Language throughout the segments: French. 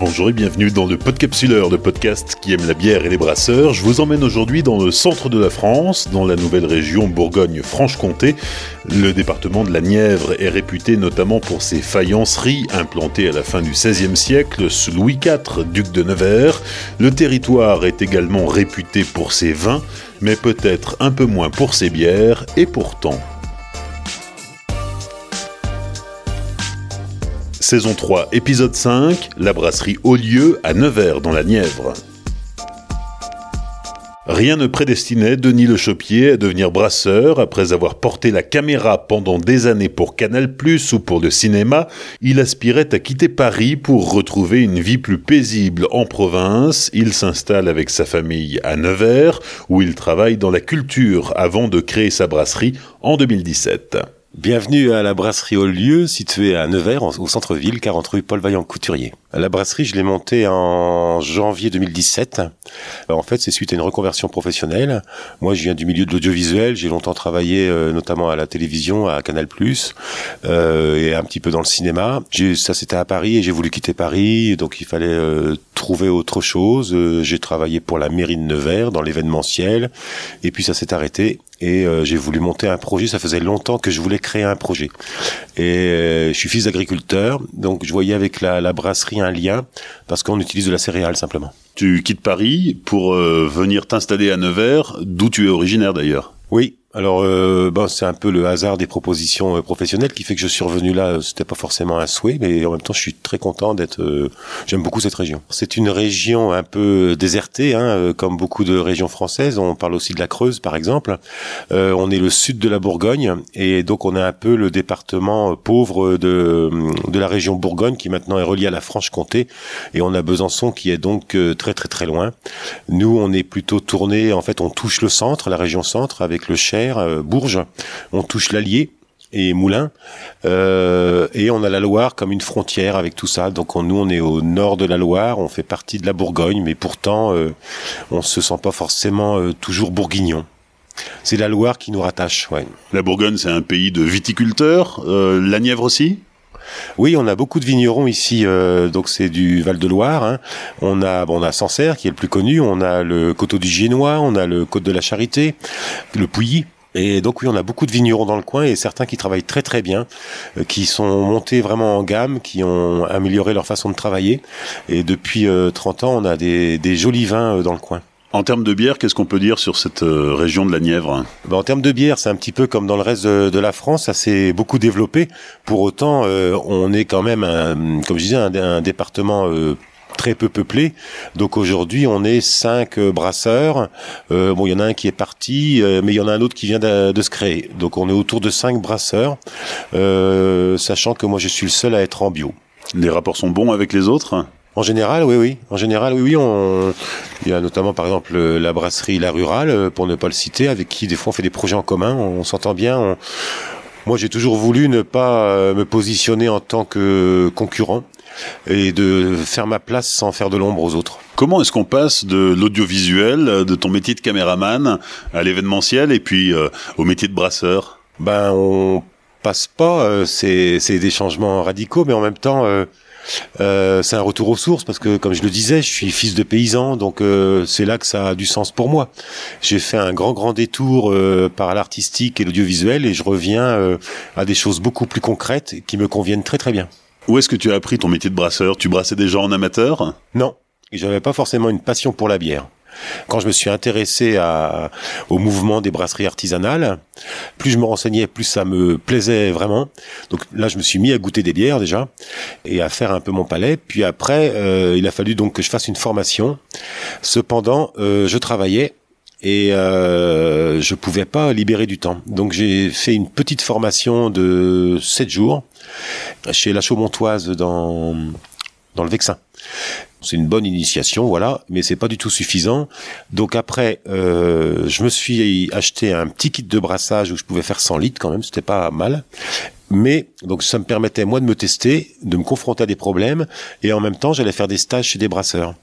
Bonjour et bienvenue dans le Podcapsuleur, le podcast qui aime la bière et les brasseurs. Je vous emmène aujourd'hui dans le centre de la France, dans la nouvelle région Bourgogne-Franche-Comté. Le département de la Nièvre est réputé notamment pour ses faïenceries implantées à la fin du XVIe siècle sous Louis IV, duc de Nevers. Le territoire est également réputé pour ses vins, mais peut-être un peu moins pour ses bières, et pourtant, Saison 3, épisode 5, la brasserie Lieu à Nevers dans la Nièvre. Rien ne prédestinait Denis Le Chopier à devenir brasseur après avoir porté la caméra pendant des années pour Canal+ ou pour le cinéma. Il aspirait à quitter Paris pour retrouver une vie plus paisible en province. Il s'installe avec sa famille à Nevers où il travaille dans la culture avant de créer sa brasserie en 2017. Bienvenue à la brasserie au lieu située à Nevers, au centre-ville, 40 rue Paul Vaillant Couturier. La brasserie, je l'ai montée en janvier 2017. en fait, c'est suite à une reconversion professionnelle. Moi, je viens du milieu de l'audiovisuel. J'ai longtemps travaillé, euh, notamment à la télévision, à Canal+, euh, et un petit peu dans le cinéma. Ça, c'était à Paris, et j'ai voulu quitter Paris, donc il fallait euh, trouver autre chose. Euh, j'ai travaillé pour la mairie de Nevers, dans l'événementiel, et puis ça s'est arrêté. Et j'ai voulu monter un projet. Ça faisait longtemps que je voulais créer un projet. Et je suis fils d'agriculteur, donc je voyais avec la, la brasserie un lien parce qu'on utilise de la céréale simplement. Tu quittes Paris pour euh, venir t'installer à Nevers, d'où tu es originaire d'ailleurs? Oui, alors, euh, bon, c'est un peu le hasard des propositions euh, professionnelles qui fait que je suis revenu là. C'était pas forcément un souhait, mais en même temps, je suis très content d'être. Euh, j'aime beaucoup cette région. C'est une région un peu désertée, hein, euh, comme beaucoup de régions françaises. On parle aussi de la Creuse, par exemple. on est le sud de la Bourgogne, et donc on est un peu le département pauvre de de la région Bourgogne, qui maintenant est relié à la Franche-Comté, et on a Besançon qui est donc très très très loin. Nous, on est plutôt tourné. En fait, on touche le centre, la région centre, avec le Cher euh, Bourges, on touche l'Allier et Moulins, euh, et on a la Loire comme une frontière avec tout ça. Donc nous, on est au nord de la Loire, on fait partie de la Bourgogne, mais pourtant, euh, on se sent pas forcément toujours bourguignon. C'est la Loire qui nous rattache. Ouais. La Bourgogne, c'est un pays de viticulteurs. la Nièvre aussi? Oui, on a beaucoup de vignerons ici, euh, donc c'est du Val-de-Loire. Hein. On a, bon, on a Sancerre qui est le plus connu, on a le coteau du Génois, on a le côte de la Charité, le Pouilly. Et donc oui, on a beaucoup de vignerons dans le coin et certains qui travaillent très très bien, euh, qui sont montés vraiment en gamme, qui ont amélioré leur façon de travailler. Et depuis 30 euh, ans, on a des, des jolis vins dans le coin. En termes de bière, qu'est-ce qu'on peut dire sur cette euh, région de la Nièvre? Ben, En termes de bière, c'est un petit peu comme dans le reste de, la France, ça s'est beaucoup développé. Pour autant, euh, on est quand même, un, comme je disais, un, département euh, très peu peuplé. Donc aujourd'hui, on est cinq brasseurs. bon, il y en a un qui est parti, mais il y en a un autre qui vient de, de, se créer. Donc on est autour de cinq brasseurs, sachant que moi je suis le seul à être en bio. Les rapports sont bons avec les autres? En général, oui, oui. En général, oui, oui. On... Il y a notamment, par exemple, la brasserie La Rurale, euh, pour ne pas le citer, avec qui des fois on fait des projets en commun. On, s'entend bien. Moi, j'ai toujours voulu ne pas euh, me positionner en tant que concurrent et de faire ma place sans faire de l'ombre aux autres. Comment est-ce qu'on passe de l'audiovisuel, de ton métier de caméraman, à l'événementiel et puis euh, au métier de brasseur? Ben, on passe pas. c'est des changements radicaux, mais en même temps euh, c'est un retour aux sources parce que, comme je le disais, je suis fils de paysan, donc euh, c'est là que ça a du sens pour moi. J'ai fait un grand, grand détour euh, par l'artistique et l'audiovisuel et je reviens à des choses beaucoup plus concrètes qui me conviennent très, très bien. Où est-ce que tu as appris ton métier de brasseur? Tu brassais déjà en amateur? Non, j'avais pas forcément une passion pour la bière. Quand je me suis intéressé au mouvement des brasseries artisanales, plus je me renseignais, plus ça me plaisait vraiment. Donc là, je me suis mis à goûter des bières déjà et à faire un peu mon palais. Puis après, euh, il a fallu donc que je fasse une formation. Cependant, euh, je travaillais et euh, je pouvais pas libérer du temps. Donc j'ai fait une petite formation de 7 jours chez la Chaumontoise dans dans le Vexin. C'est une bonne initiation, voilà, mais c'est pas du tout suffisant. Donc après, euh, je me suis acheté un petit kit de brassage où je pouvais faire 100 litres quand même, c'était pas mal. Mais donc ça me permettait moi de me tester, de me confronter à des problèmes, et en même temps j'allais faire des stages chez des brasseurs.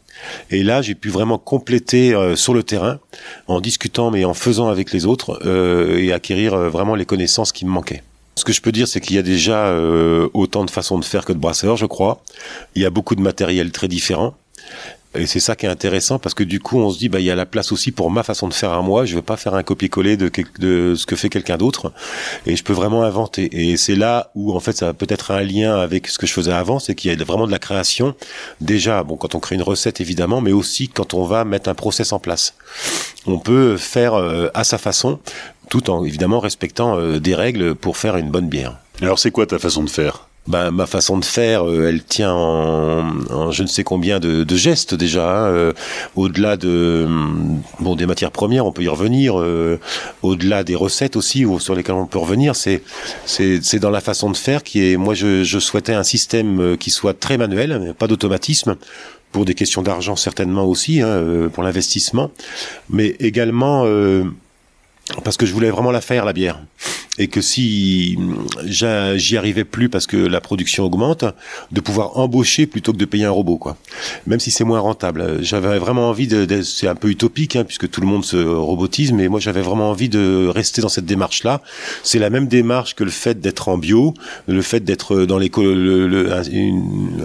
Et là, j'ai pu vraiment compléter euh, sur le terrain, en discutant mais en faisant avec les autres, euh, et acquérir vraiment les connaissances qui me manquaient. Ce que je peux dire, c'est qu'il y a déjà euh, autant de façons de faire que de brasseurs, je crois. Il y a beaucoup de matériel très différent. Et c'est ça qui est intéressant parce que du coup, on se dit, bah, il y a la place aussi pour ma façon de faire à moi. Je veux pas faire un copier-coller de, de ce que fait quelqu'un d'autre. Et je peux vraiment inventer. Et c'est là où, en fait, ça a peut-être un lien avec ce que je faisais avant, c'est qu'il y a vraiment de la création. Déjà, bon, quand on crée une recette, évidemment, mais aussi quand on va mettre un process en place. On peut faire euh, à sa façon, tout en, évidemment, respectant euh, des règles pour faire une bonne bière. Alors, c'est quoi ta façon de faire? Ben, ma façon de faire, euh, elle tient en, je ne sais combien de, de gestes déjà. Hein, euh, au-delà de bon des matières premières, on peut y revenir. Euh, au-delà des recettes aussi, ou sur lesquelles on peut revenir, c'est c'est dans la façon de faire qui est. Moi, je, je souhaitais un système qui soit très manuel, pas d'automatisme pour des questions d'argent certainement aussi, hein, pour l'investissement, mais également parce que je voulais vraiment la faire la bière et que si j'y arrivais plus parce que la production augmente, de pouvoir embaucher plutôt que de payer un robot, quoi. Même si c'est moins rentable. J'avais vraiment envie de, c'est un peu utopique, hein, puisque tout le monde se robotise, mais moi j'avais vraiment envie de rester dans cette démarche-là. C'est la même démarche que le fait d'être en bio, le fait d'être dans l'éco, le,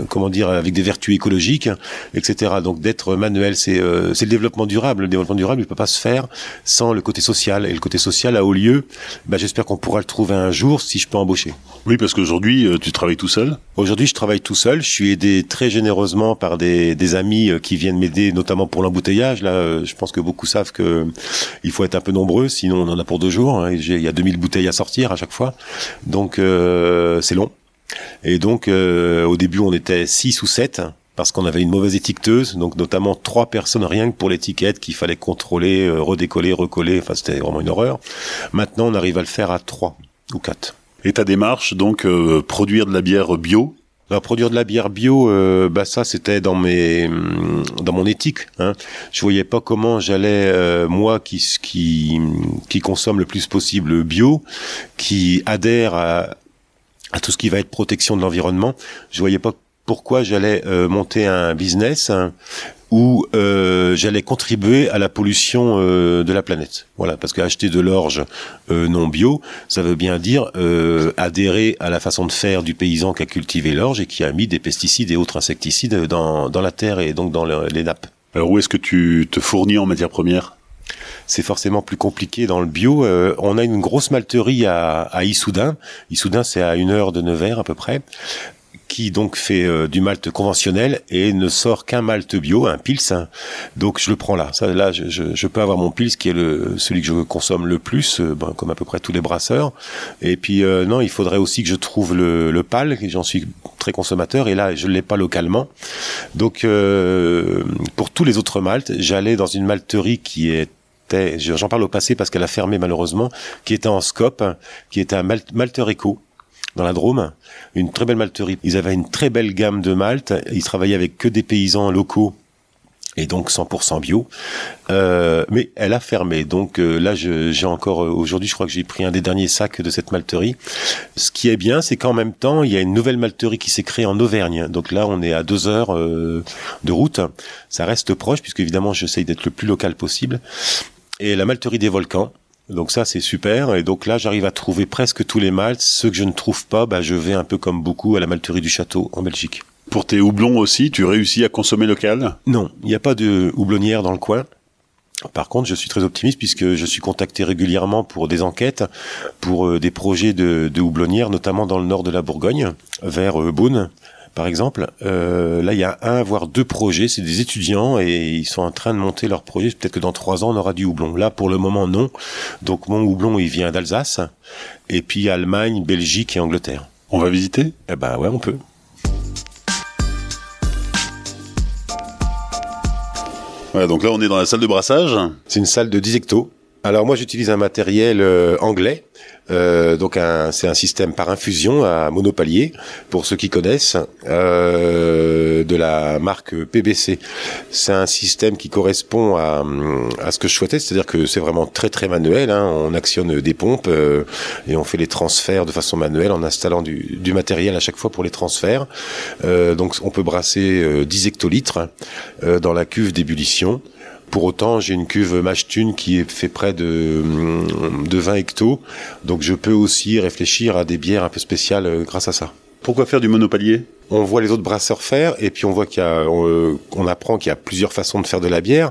comment dire, avec des vertus écologiques, etc. Donc d'être manuel, c'est euh, c'est le développement durable. Le développement durable, il peut pas se faire sans le côté social. Et le côté social a au lieu. Bah, j'espère qu'on pourra le trouver un jour si je peux embaucher. Oui, parce qu'aujourd'hui, euh, tu travailles tout seul Aujourd'hui, je travaille tout seul. Je suis aidé très généreusement par des, des amis euh, qui viennent m'aider, notamment pour l'embouteillage. Là, euh, je pense que beaucoup savent que il faut être un peu nombreux, sinon on en a pour deux jours. Hein. Il y a 2000 bouteilles à sortir à chaque fois. Donc, euh, c'est long. Et donc, au début, on était 6 ou 7 parce qu'on avait une mauvaise étiqueteuse, donc notamment trois personnes rien que pour l'étiquette qu'il fallait contrôler, euh, redécoller, recoller, enfin c'était vraiment une horreur. Maintenant on arrive à le faire à trois ou quatre. Et ta démarche, donc euh, produire de la bière bio? Bah, produire de la bière bio, euh, bah ça c'était dans mes mm, dans mon éthique. Hein. Je voyais pas comment j'allais moi qui qui qui consomme le plus possible bio, qui adhère à à tout ce qui va être protection de l'environnement. Je voyais pas pourquoi j'allais euh, monter un business hein, où euh, j'allais contribuer à la pollution euh, de la planète. Voilà, parce qu'acheter de l'orge non bio, ça veut bien dire adhérer à la façon de faire du paysan qui a cultivé l'orge et qui a mis des pesticides et autres insecticides dans, dans la terre et donc dans les nappes. Alors où est-ce que tu te fournis en matière première? C'est forcément plus compliqué dans le bio. on a une grosse malterie à, à Issoudun. Issoudun, c'est à une heure de Nevers à peu près qui donc fait euh, du malt conventionnel et ne sort qu'un malt bio, un pils. Donc je le prends là. Ça, là, je, je, peux avoir mon pils qui est le celui que je consomme le plus, euh, ben, comme à peu près tous les brasseurs. Et puis euh, non, il faudrait aussi que je trouve le, le pal. J'en suis très consommateur et là je l'ai pas localement. Donc pour tous les autres maltes, j'allais dans une malterie qui est j'en parle au passé parce qu'elle a fermé malheureusement, qui était en scope, qui était un Malter Eco, dans la Drôme, une très belle malterie. Ils avaient une très belle gamme de malt. Ils travaillaient avec que des paysans locaux et donc 100% bio. Euh, mais elle a fermé. Donc euh, là, j'ai encore euh, aujourd'hui, je crois que j'ai pris un des derniers sacs de cette malterie. Ce qui est bien, c'est qu'en même temps, il y a une nouvelle malterie qui s'est créée en Auvergne. Donc là, on est à deux heures de route. Ça reste proche, puisque évidemment, j'essaye d'être le plus local possible. Et la malterie des volcans, donc ça c'est super et donc là j'arrive à trouver presque tous les maltes. Ceux que je ne trouve pas, bah, je vais un peu comme beaucoup à la malterie du château en Belgique. Pour tes houblons aussi, tu réussis à consommer local? Non, il n'y a pas de houblonnière dans le coin. Par contre, je suis très optimiste puisque je suis contacté régulièrement pour des enquêtes, pour euh, des projets de, de houblonnières, notamment dans le nord de la Bourgogne, vers euh, Beaune, par exemple, euh, là, il y a un, voire deux projets. C'est des étudiants et ils sont en train de monter leur projet. Peut-être que dans trois ans, on aura du houblon. Là, pour le moment, non. Donc, mon houblon, il vient d'Alsace. Et puis, Allemagne, Belgique et Angleterre. On va visiter? Eh ben, ouais, on peut. Ouais, donc là, on est dans la salle de brassage. C'est une salle de 10 hectos. Alors moi j'utilise un matériel euh, anglais, euh, donc c'est un système par infusion à monopalier pour ceux qui connaissent euh, de la marque PBC. C'est un système qui correspond à, à ce que je souhaitais, c'est-à-dire que c'est vraiment très très manuel. Hein. On actionne des pompes et on fait les transferts de façon manuelle en installant du, du matériel à chaque fois pour les transferts. donc on peut brasser 10 hectolitres dans la cuve d'ébullition. Pour autant, j'ai une cuve Mashtun qui fait près de, de 20 hectos, donc je peux aussi réfléchir à des bières un peu spéciales euh, grâce à ça. Pourquoi faire du monopalier on voit les autres brasseurs faire et puis on voit qu'il y a, on, on apprend qu'il y a plusieurs façons de faire de la bière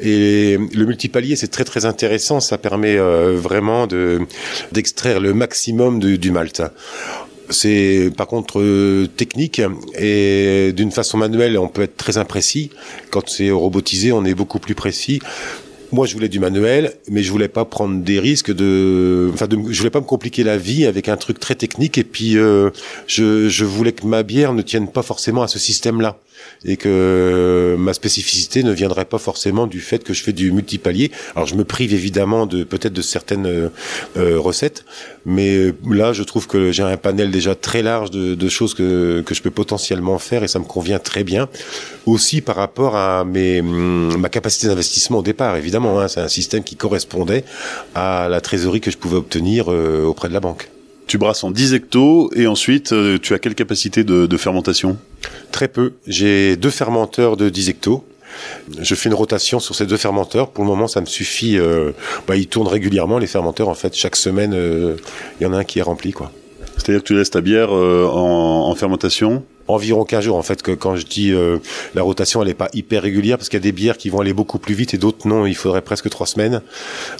et le multipalier c'est très très intéressant, ça permet euh, vraiment de d'extraire le maximum de, du malt. C'est par contre euh, technique et d'une façon manuelle on peut être très imprécis. Quand c'est robotisé on est beaucoup plus précis. Moi, je voulais du manuel, mais je voulais pas prendre des risques de, enfin, je voulais pas me compliquer la vie avec un truc très technique. Et puis, euh, je, je voulais que ma bière ne tienne pas forcément à ce système-là et que ma spécificité ne viendrait pas forcément du fait que je fais du multipalier. Alors je me prive évidemment de peut-être de certaines euh, euh, recettes, mais là je trouve que j'ai un panel déjà très large de, choses que, que je peux potentiellement faire et ça me convient très bien. Aussi par rapport à mes, hum, ma capacité d'investissement au départ, évidemment, hein, c'est un système qui correspondait à la trésorerie que je pouvais obtenir euh, auprès de la banque. Tu brasses en 10 hectos et ensuite euh, tu as quelle capacité de, de fermentation? Très peu. J'ai deux fermenteurs de 10 hectos. Je fais une rotation sur ces deux fermenteurs. Pour le moment, ça me suffit. Euh, bah, ils tournent régulièrement les fermenteurs. En fait, chaque semaine, euh, il y en a un qui est rempli, quoi. C'est-à-dire que tu laisses ta bière euh, en, en, fermentation? Environ 15 jours. En fait, que quand je dis euh, la rotation, elle n'est pas hyper régulière parce qu'il y a des bières qui vont aller beaucoup plus vite et d'autres non. Il faudrait presque trois semaines,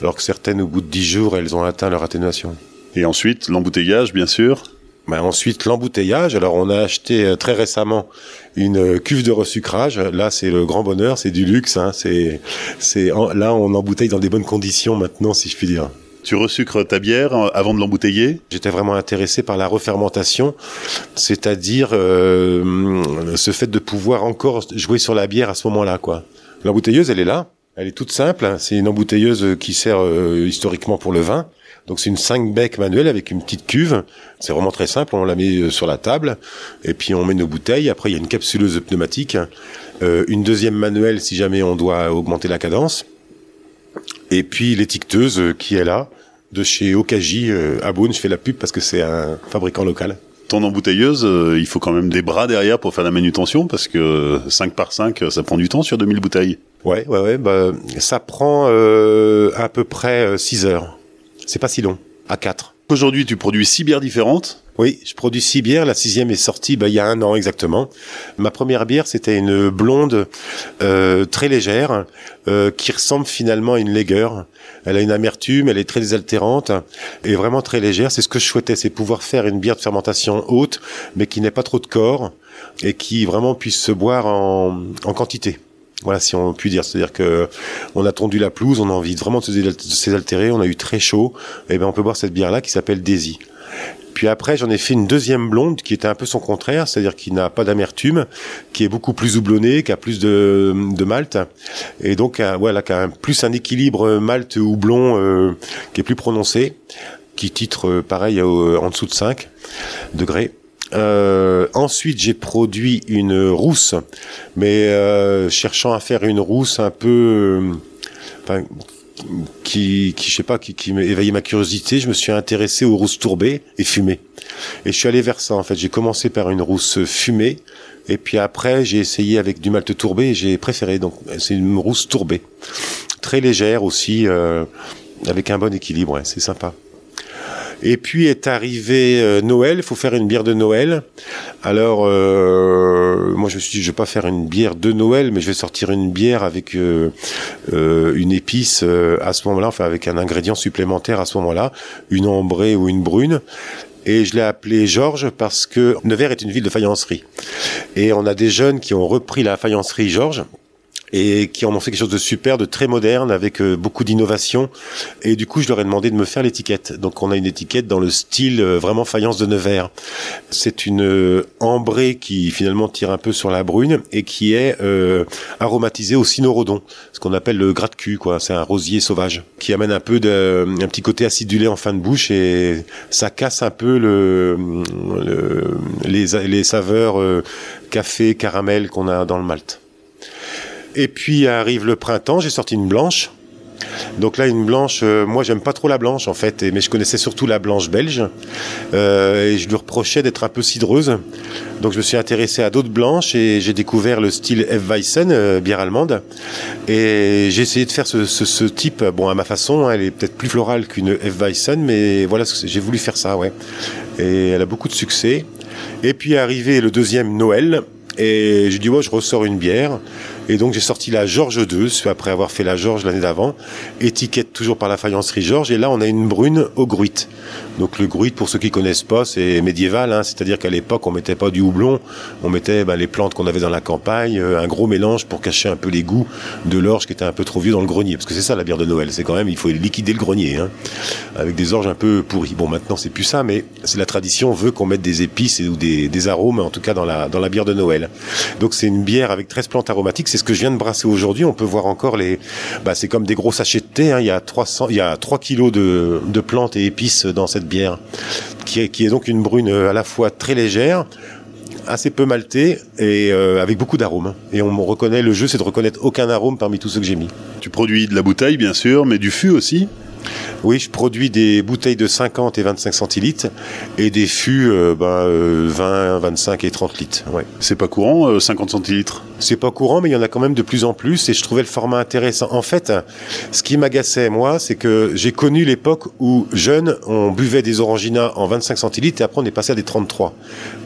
alors que certaines, au bout de 10 jours, elles ont atteint leur atténuation. Et ensuite, l'embouteillage, bien sûr. Ben ensuite, l'embouteillage. Alors, on a acheté euh, très récemment une euh, cuve de resucrage. Là, c'est le grand bonheur, c'est du luxe. Hein. C'est, c'est là, on embouteille dans des bonnes conditions maintenant, si je puis dire. Tu resucres ta bière euh, avant de l'embouteiller? J'étais vraiment intéressé par la refermentation, c'est-à-dire euh, ce fait de pouvoir encore jouer sur la bière à ce moment-là, quoi. L'embouteilleuse, elle est là. Elle est toute simple. Hein. C'est une embouteilleuse qui sert euh, historiquement pour le vin. Donc c'est une 5 bec manuelle avec une petite cuve. C'est vraiment très simple. On la met euh, sur la table et puis on met nos bouteilles. Après il y a une capsuleuse pneumatique, euh, une deuxième manuelle si jamais on doit augmenter la cadence. Et puis l'étiqueteuse euh, qui est là de chez Okaji euh, à Beaune. Je fais la pub parce que c'est un fabricant local ton embouteilleuse, euh, il faut quand même des bras derrière pour faire la manutention parce que 5 par 5, ça prend du temps sur 2000 bouteilles. Ouais, ouais, ouais. Bah, ça prend euh, à peu près 6 heures. C'est pas si long, à 4. Aujourd'hui, tu produis 6 bières différentes oui, je produis six bières. La sixième est sortie bah, il y a un an exactement. Ma première bière, c'était une blonde euh, très légère euh, qui ressemble finalement à une Lager. Elle a une amertume, elle est très désaltérante et vraiment très légère. C'est ce que je souhaitais, c'est pouvoir faire une bière de fermentation haute, mais qui n'ait pas trop de corps et qui vraiment puisse se boire en, en quantité. Voilà, si on peut dire. C'est-à-dire que on a tondu la pelouse, on a envie vraiment de se désaltérer, on a eu très chaud, et ben on peut boire cette bière-là qui s'appelle Daisy. Puis après, j'en ai fait une deuxième blonde qui était un peu son contraire, c'est-à-dire qui n'a pas d'amertume, qui est beaucoup plus houblonnée, qui a plus de, de malt, et donc euh, voilà, qui a plus un équilibre malt houblon euh, qui est plus prononcé, qui titre euh, pareil en dessous de 5 degrés. Euh, ensuite, j'ai produit une rousse, mais euh, cherchant à faire une rousse un peu, euh, qui, qui, je sais pas, qui, qui éveillé ma curiosité, je me suis intéressé aux rousses tourbées et fumées. Et je suis allé vers ça, en fait. J'ai commencé par une rousse fumée, et puis après, j'ai essayé avec du malt tourbé, et j'ai préféré. Donc, c'est une rousse tourbée. Très légère aussi, euh, avec un bon équilibre, ouais, c'est sympa. Et puis est arrivé euh, Noël, il faut faire une bière de Noël. Alors, euh, moi je me suis dit, je vais pas faire une bière de Noël, mais je vais sortir une bière avec euh, une épice à ce moment-là, enfin avec un ingrédient supplémentaire à ce moment-là, une ambrée ou une brune et je l'ai appelé Georges parce que Nevers est une ville de faïencerie. Et on a des jeunes qui ont repris la faïencerie Georges et qui en ont fait quelque chose de super, de très moderne, avec euh, beaucoup d'innovation. Et du coup, je leur ai demandé de me faire l'étiquette. Donc, on a une étiquette dans le style euh, vraiment faïence de Nevers. C'est une euh, ambrée qui finalement tire un peu sur la brune et qui est euh, aromatisée au cynorhodon, ce qu'on appelle le gras de cul. C'est un rosier sauvage qui amène un peu de, un petit côté acidulé en fin de bouche et ça casse un peu le, le les, les saveurs euh, café, caramel qu'on a dans le malt. Et puis arrive le printemps, j'ai sorti une blanche. Donc là, une blanche, euh, moi j'aime pas trop la blanche en fait, mais je connaissais surtout la blanche belge euh, et je lui reprochais d'être un peu cidreuse. Donc je me suis intéressé à d'autres blanches et j'ai découvert le style F. Weissen, euh, bière allemande. Et j'ai essayé de faire ce, type, bon à ma façon, hein, elle est peut-être plus florale qu'une F. Weissen, mais voilà, j'ai voulu faire ça, ouais. Et elle a beaucoup de succès. Et puis est arrivé le deuxième Noël, et j'ai dit, ouais, je ressors une bière. Et donc j'ai sorti la Georges 2, après avoir fait la Georges l'année d'avant. Étiquette toujours par la faïencerie Georges. Et là, on a une brune au gruit. Donc le gruit, pour ceux qui connaissent pas, c'est médiéval. Hein, C'est-à-dire qu'à l'époque, on mettait pas du houblon, on mettait bah, les plantes qu'on avait dans la campagne, euh, un gros mélange pour cacher un peu les goûts de l'orge qui était un peu trop vieux dans le grenier. Parce que c'est ça la bière de Noël. C'est quand même, il faut liquider le grenier, hein, avec des orges un peu pourries. Bon, maintenant c'est plus ça, mais c'est la tradition veut qu'on mette des épices ou des, des, arômes, en tout cas dans la dans la bière de Noël. Donc c'est une bière avec 13 plantes aromatiques. C'est ce que je viens de brasser aujourd'hui. On peut voir encore les, bah, c'est comme des gros sachets de thé. Hein. Il y a 300, il y a 3 kilos de, de plantes et épices dans cette bière, qui est, qui est donc une brune euh, à la fois très légère, assez peu maltée et euh, avec beaucoup d'arômes. Et on reconnaît, le jeu c'est de reconnaître aucun arôme parmi tous ceux que j'ai mis. Tu produis de la bouteille bien sûr, mais du fût aussi oui, je produis des bouteilles de 50 et 25 centilitres et des fûts euh, bah, 20, euh, 25 et 30 litres. Ouais. C'est pas courant, 50 euh, centilitres? C'est pas courant, mais il y en a quand même de plus en plus et je trouvais le format intéressant. En fait, ce qui m'agaçait, moi, c'est que j'ai connu l'époque où, jeune, on buvait des oranginas en 25 centilitres et après on est passé à des 33.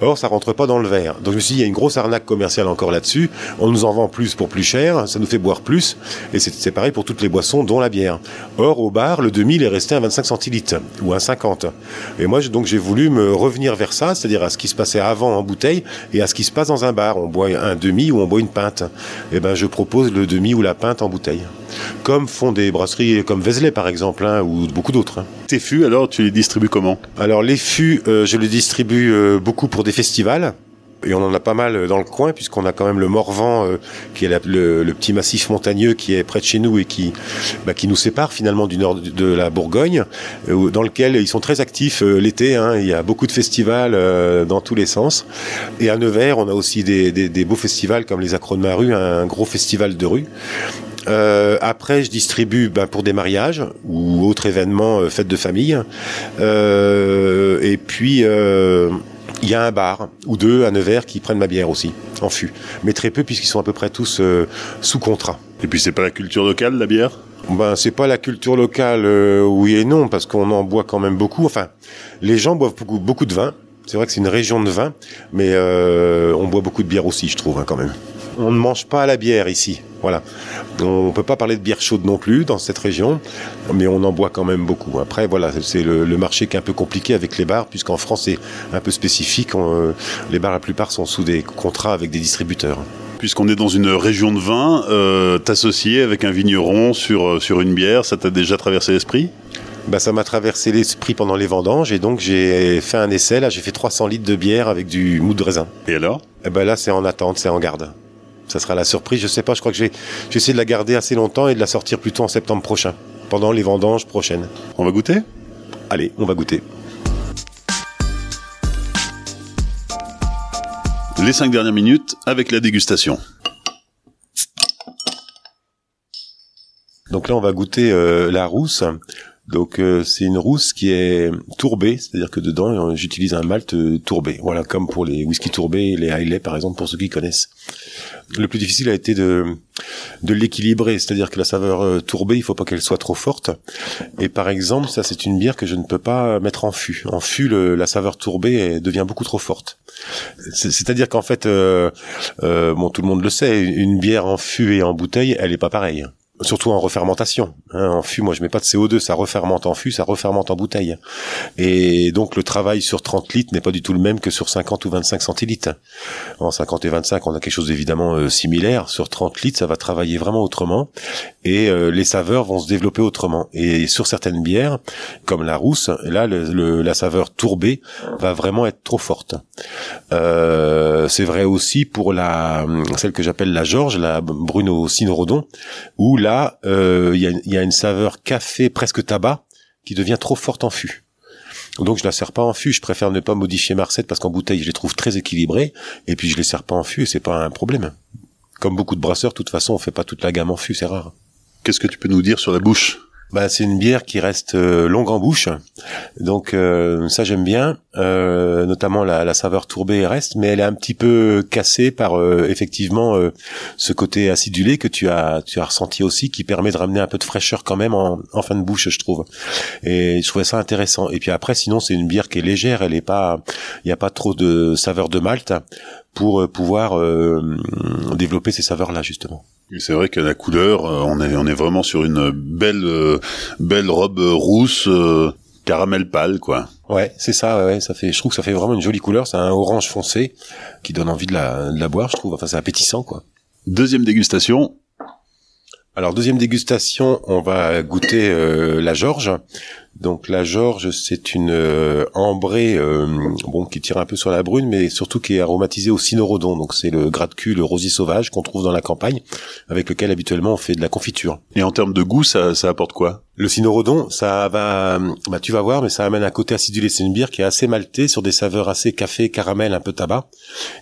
Or, ça rentre pas dans le verre. Donc je me suis dit, il y a une grosse arnaque commerciale encore là-dessus. On nous en vend plus pour plus cher, ça nous fait boire plus et c'est pareil pour toutes les boissons, dont la bière. Or, au bar, le 2000 est resté à 25 centilitres ou à 50. Et moi, donc, j'ai voulu me revenir vers ça, c'est-à-dire à ce qui se passait avant en bouteille et à ce qui se passe dans un bar. On boit un demi ou on boit une pinte. Et eh ben, je propose le demi ou la pinte en bouteille. Comme font des brasseries comme Vézelay, par exemple, hein, ou beaucoup d'autres. Hein. Tes fûts, alors, tu les distribues comment? Alors, les fûts, euh, je les distribue euh, beaucoup pour des festivals et on en a pas mal dans le coin puisqu'on a quand même le Morvan euh, qui est le, petit massif montagneux qui est près de chez nous et qui bah, qui nous sépare finalement du nord de la Bourgogne euh, dans lequel ils sont très actifs euh, l'été hein, il y a beaucoup de festivals dans tous les sens. Et à Nevers on a aussi des, des, beaux festivals comme les Acros de Maru un gros festival de rue. Après, je distribue ben, pour des mariages ou autres événements, fêtes de famille. et puis, il y a un bar ou deux à Nevers qui prennent ma bière aussi, en fût. Mais très peu puisqu'ils sont à peu près tous euh, sous contrat. Et puis c'est pas la culture locale, la bière? Ben, c'est pas la culture locale, euh, oui et non, parce qu'on en boit quand même beaucoup. Enfin, les gens boivent beaucoup, beaucoup de vin. C'est vrai que c'est une région de vin, mais euh, on boit beaucoup de bière aussi, je trouve, hein, quand même. On ne mange pas à la bière ici. Voilà. On peut pas parler de bière chaude non plus dans cette région, mais on en boit quand même beaucoup. Après, voilà, c'est le, marché qui est un peu compliqué avec les bars, puisqu'en France c'est un peu spécifique. Euh, les bars, la plupart, sont sous des contrats avec des distributeurs puisqu'on est dans une région de vin, euh, t'associer avec un vigneron sur, euh, sur une bière, ça t'a déjà traversé l'esprit? Bah, ça m'a traversé l'esprit pendant les vendanges et donc j'ai fait un essai. Là, j'ai fait 300 litres de bière avec du mou de raisin. Et alors? Eh ben Là, c'est en attente, c'est en garde ça sera la surprise. Je sais pas, je crois que j'ai essayé de la garder assez longtemps et de la sortir plutôt en septembre prochain, pendant les vendanges prochaines. On va goûter? Allez, on va goûter. Les cinq dernières minutes avec la dégustation. Donc là, on va goûter euh, la rousse. Donc euh, c'est une rousse qui est tourbée, c'est-à-dire que dedans j'utilise un malt euh, tourbé. Voilà, comme pour les whisky tourbés, les Hailey par exemple, pour ceux qui connaissent. Le plus difficile a été de de l'équilibrer, c'est-à-dire que la saveur euh, tourbée, il faut pas qu'elle soit trop forte. Et par exemple, ça c'est une bière que je ne peux pas mettre en fût. En fût, la saveur tourbée devient beaucoup trop forte. C'est-à-dire qu'en fait, bon, tout le monde le sait, une bière en fût et en bouteille, elle est pas pareille surtout en refermentation. Hein, en fût, moi je mets pas de CO2, ça refermente en fût, ça refermente en bouteille. Et donc le travail sur 30 litres n'est pas du tout le même que sur 50 ou 25 centilitres. En 50 et 25, on a quelque chose d'évidemment euh, similaire. Sur 30 litres, ça va travailler vraiment autrement et euh, les saveurs vont se développer autrement. Et sur certaines bières, comme la rousse, là le, la saveur tourbée va vraiment être trop forte. Euh, c'est vrai aussi pour la celle que j'appelle la George, la Bruno Sinorodon, où là euh, il y, a, une saveur café presque tabac qui devient trop forte en fût. Donc je la sers pas en fût, je préfère ne pas modifier ma recette parce qu'en bouteille je les trouve très équilibrées et puis je les sers pas en fût et c'est pas un problème. Comme beaucoup de brasseurs, de toute façon on fait pas toute la gamme en fût, c'est rare. Qu'est-ce que tu peux nous dire sur la bouche? Bah, c'est une bière qui reste euh, longue en bouche, donc euh, ça j'aime bien, euh, notamment la, la, saveur tourbée reste, mais elle est un petit peu cassée par effectivement ce côté acidulé que tu as tu as ressenti aussi, qui permet de ramener un peu de fraîcheur quand même en, en fin de bouche, je trouve. Et je trouvais ça intéressant. Et puis après, sinon c'est une bière qui est légère, elle est pas, il n'y a pas trop de saveur de malt pour pouvoir développer ces saveurs là justement. C'est vrai que la couleur, euh, on est on est vraiment sur une belle euh, belle robe rousse euh, caramel pâle quoi. Ouais, c'est ça. Ouais, ça fait. Je trouve que ça fait vraiment une jolie couleur. C'est un orange foncé qui donne envie de la, de la boire. Je trouve. Enfin, c'est appétissant quoi. Deuxième dégustation. Alors deuxième dégustation, on va goûter la George. Donc la George, c'est une euh, ambrée euh, bon qui tire un peu sur la brune, mais surtout qui est aromatisée au cynorhodon. Donc c'est le gras de cul, le rosier sauvage qu'on trouve dans la campagne, avec lequel habituellement on fait de la confiture. Et en termes de goût, ça, ça apporte quoi? Le cynorhodon, ça va, bah tu vas voir, mais ça amène un côté acidulé. C'est une bière qui est assez maltée sur des saveurs assez café, caramel, un peu tabac.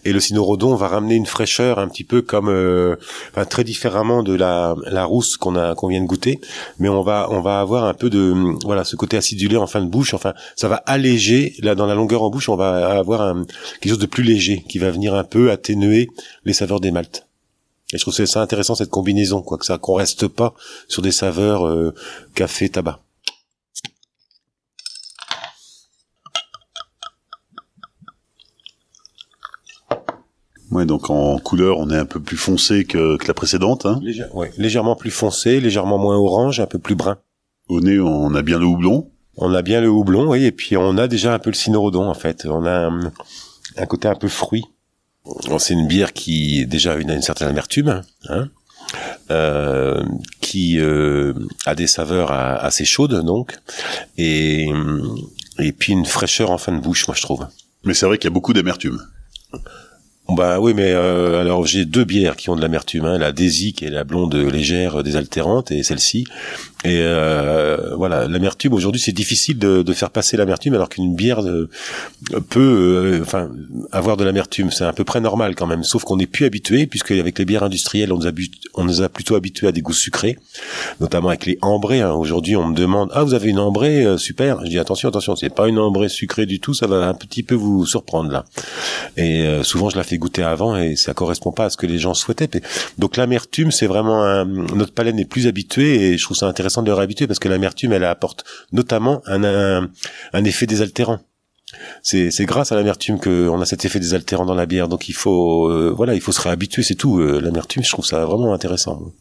Et le cynorhodon va ramener une fraîcheur un petit peu comme, euh, enfin très différemment de la, la rousse qu'on a qu'on vient de goûter, mais on va on va avoir un peu de voilà ce côté acidulé en fin de bouche. Enfin, ça va alléger là dans la longueur en bouche. On va avoir un, quelque chose de plus léger qui va venir un peu atténuer les saveurs des maltes. Et je trouve c'est ça intéressant cette combinaison, quoi que ça qu'on reste pas sur des saveurs euh, café tabac? Ouais, donc en couleur, on est un peu plus foncé que, la précédente. Hein? légèrement plus foncé, légèrement moins orange, un peu plus brun. Au nez, on a bien le houblon. On a bien le houblon, oui, et puis on a déjà un peu le cynorhodon en fait. On a un, côté un peu fruit. C'est une bière qui déjà a une, certaine amertume, hein, euh, qui euh, a des saveurs assez chaudes donc, et et puis une fraîcheur en fin de bouche, moi je trouve. Mais c'est vrai qu'il y a beaucoup d'amertume. Bah oui, mais euh, alors j'ai deux bières qui ont de l'amertume, hein, la Daisy qui est la blonde légère désaltérante et celle-ci. Et euh, voilà, l'amertume aujourd'hui c'est difficile de, de, faire passer l'amertume alors qu'une bière euh, peut, enfin, avoir de l'amertume, c'est à peu près normal quand même. Sauf qu'on n'est plus habitué puisque avec les bières industrielles on nous a, on nous a plutôt habitués à des goûts sucrés, notamment avec les ambrés. Hein. Aujourd'hui on me demande ah vous avez une ambrée super, je dis attention attention c'est pas une ambrée sucrée du tout, ça va un petit peu vous surprendre là. Et souvent je la fais goûté avant et ça correspond pas à ce que les gens souhaitaient. Donc l'amertume, c'est vraiment un, notre palais n'est plus habitué et je trouve ça intéressant de le réhabituer parce que l'amertume, elle apporte notamment un, effet désaltérant. C'est, c'est grâce à l'amertume qu'on a cet effet désaltérant dans la bière. Donc il faut, euh, voilà, il faut se réhabituer, c'est tout. Euh, l'amertume, je trouve ça vraiment intéressant.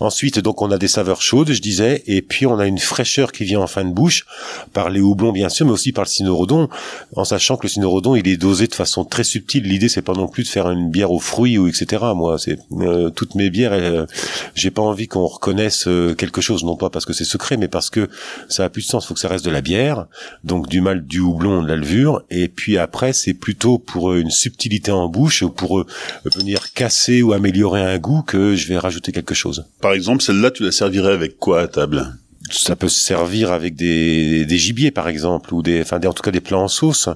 Ensuite, donc, on a des saveurs chaudes, je disais, et puis on a une fraîcheur qui vient en fin de bouche, par les houblons bien sûr, mais aussi par le cynorhodon, en sachant que le cynorhodon, il est dosé de façon très subtile. L'idée, c'est pas non plus de faire une bière aux fruits ou etc. Moi, c'est euh, toutes mes bières, euh, j'ai pas envie qu'on reconnaisse euh, quelque chose, non pas parce que c'est secret, mais parce que ça a plus de sens. Faut que ça reste de la bière, donc du mal, du houblon, de la levure, et puis après, c'est plutôt pour une subtilité en bouche, pour venir casser ou améliorer un goût que je vais rajouter quelque chose. Par exemple, celle-là, tu la servirais avec quoi à table? Ça peut se servir avec des, des gibiers par exemple ou des enfin en tout cas des plats en sauce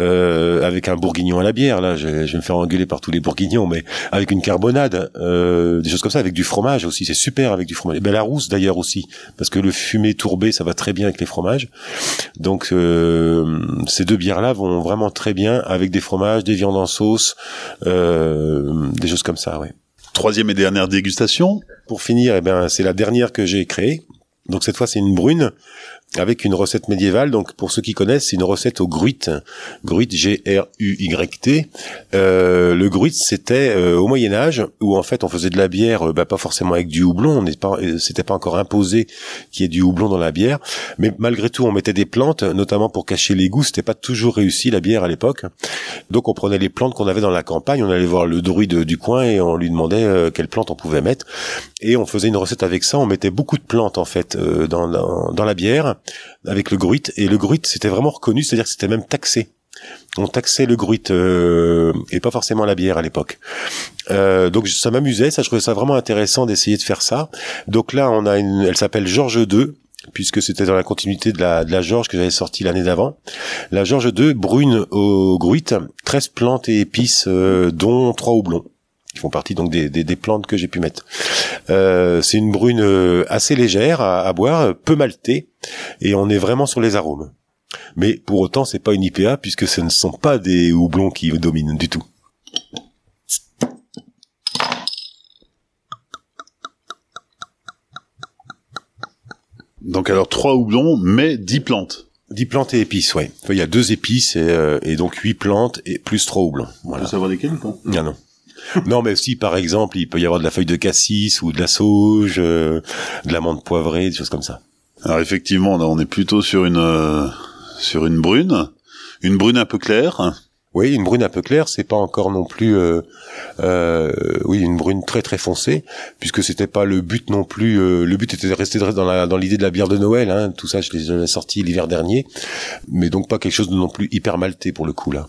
euh, avec un bourguignon à la bière. Là je, vais me faire engueuler par tous les bourguignons mais avec une carbonade euh, des choses comme ça avec du fromage aussi. C'est super avec du fromage. Ben la rousse d'ailleurs aussi. Parce que le fumé tourbé ça va très bien avec les fromages. Donc euh, ces deux bières là vont vraiment très bien avec des fromages des viandes en sauce des choses comme ça ouais Troisième et dernière dégustation. Pour finir, eh ben, c'est la dernière que j'ai créée. Donc cette fois, c'est une brune avec une recette médiévale. Donc pour ceux qui connaissent, c'est une recette au gruit. Gruit, G-R-U-Y-T. Euh, le gruit, c'était euh, au Moyen Âge où en fait on faisait de la bière, euh, bah, pas forcément avec du houblon. On n'est pas, euh, c'était pas encore imposé qu'il y ait du houblon dans la bière, mais malgré tout on mettait des plantes, notamment pour cacher les goûts. C'était pas toujours réussi la bière à l'époque. Donc on prenait les plantes qu'on avait dans la campagne, on allait voir le druide du coin et on lui demandait quelles plantes on pouvait mettre. Et on faisait une recette avec ça. On mettait beaucoup de plantes en fait dans, dans, dans la bière avec le gruit. Et le gruit, c'était vraiment reconnu, c'est-à-dire que c'était même taxé. On taxait le gruit euh, et pas forcément la bière à l'époque. Euh, donc ça m'amusait, ça je trouvais ça vraiment intéressant d'essayer de faire ça. Donc là on a une, elle s'appelle Georges II puisque c'était dans la continuité de la, Georges que j'avais sorti l'année d'avant. La Georges II brune au gruit, 13 plantes et épices, euh, dont trois houblons. Qui font partie donc des, des, plantes que j'ai pu mettre. Euh, c'est une brune euh, assez légère à, à, boire, peu maltée, et on est vraiment sur les arômes. Mais pour autant, c'est pas une IPA puisque ce ne sont pas des houblons qui dominent du tout. Donc alors trois houblons, mais dix plantes. 10 plantes et épices, ouais. il y a deux épices et, euh, et donc huit plantes et plus trois houblons. Voilà. Tu savoir lesquels ou pas? Non, non. non, mais si par exemple, il peut y avoir de la feuille de cassis ou de la sauge, euh, de la menthe poivrée, des choses comme ça. Alors effectivement, on est plutôt sur une euh, sur une brune, une brune un peu claire. Oui, une brune un peu claire, c'est pas encore non plus, euh, euh, oui, une brune très très foncée, puisque c'était pas le but non plus. Euh, le but était de rester dans l'idée de la bière de Noël. Hein, tout ça, je l'ai sorti l'hiver dernier, mais donc pas quelque chose de non plus hyper malté pour le coup là.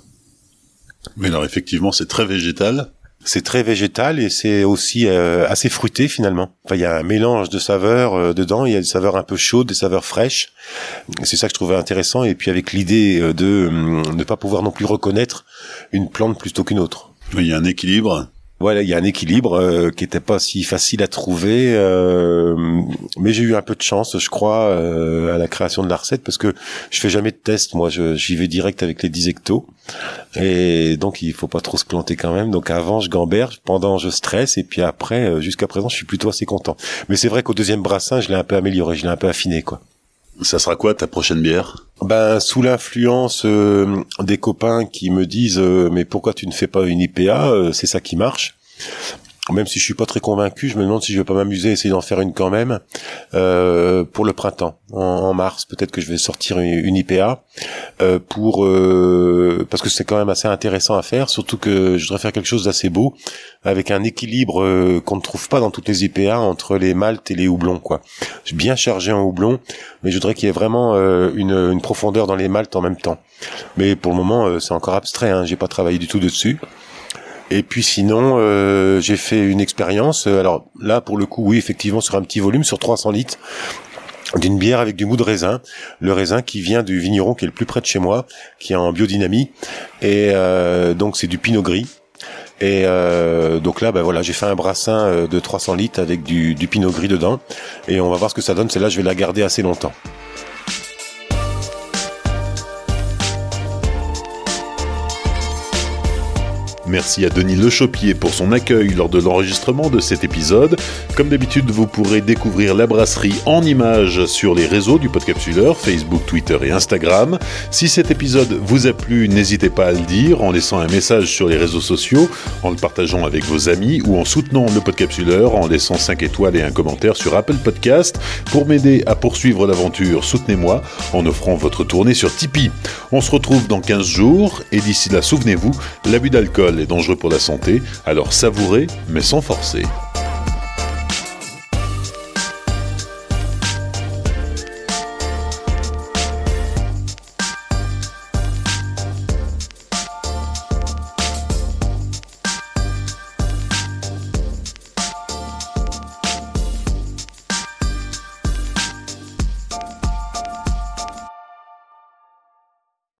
Mais alors effectivement, c'est très végétal. C'est très végétal et c'est aussi euh, assez fruité finalement. Enfin, il y a un mélange de saveurs euh, dedans. Il y a des saveurs un peu chaudes, des saveurs fraîches. C'est ça que je trouvais intéressant. Et puis avec l'idée euh, de ne pas pouvoir non plus reconnaître une plante plutôt qu'une autre. Il y a un équilibre. Voilà, il y a un équilibre euh, qui était pas si facile à trouver, euh, mais j'ai eu un peu de chance, je crois, euh, à la création de la recette parce que je fais jamais de test. Moi, j'y vais direct avec les 10 hectos, et donc il faut pas trop se planter quand même. Donc avant, je gamberge, pendant je stresse, et puis après, jusqu'à présent, je suis plutôt assez content. Mais c'est vrai qu'au deuxième brassin, je l'ai un peu amélioré, je l'ai un peu affiné, quoi. Ça sera quoi ta prochaine bière? Ben sous l'influence euh, des copains qui me disent euh, mais pourquoi tu ne fais pas une IPA euh, C'est ça qui marche même si je suis pas très convaincu, je me demande si je vais pas m'amuser, essayer d'en faire une quand même euh, pour le printemps, en, mars. Peut-être que je vais sortir une, IPA euh, pour euh, parce que c'est quand même assez intéressant à faire, surtout que je voudrais faire quelque chose d'assez beau avec un équilibre qu'on ne trouve pas dans toutes les IPA entre les maltes et les houblons. Quoi, je suis bien chargé en houblon, mais je voudrais qu'il y ait vraiment une, une, profondeur dans les maltes en même temps. Mais pour le moment, c'est encore abstrait. Hein, J'ai pas travaillé du tout dessus. Et puis sinon, euh, j'ai fait une expérience. Euh, alors là, pour le coup, oui, effectivement, sur un petit volume, sur 300 litres d'une bière avec du mou de raisin, le raisin qui vient du vigneron qui est le plus près de chez moi, qui est en biodynamie, et euh, donc c'est du pinot gris. Et donc là, ben voilà, j'ai fait un brassin de 300 litres avec du, du pinot gris dedans, et on va voir ce que ça donne. Celle-là, je vais la garder assez longtemps. Merci à Denis Lechopier pour son accueil lors de l'enregistrement de cet épisode. Comme d'habitude, vous pourrez découvrir la brasserie en images sur les réseaux du Podcapsuleur, Facebook, Twitter et Instagram. Si cet épisode vous a plu, n'hésitez pas à le dire en laissant un message sur les réseaux sociaux, en le partageant avec vos amis ou en soutenant le Podcapsuleur en laissant 5 étoiles et un commentaire sur Apple Podcast. Pour m'aider à poursuivre l'aventure, soutenez-moi en offrant votre tournée sur Tipeee. On se retrouve dans 15 jours et d'ici là, souvenez-vous, l'abus d'alcool est dangereux pour la santé, alors savourez mais sans forcer.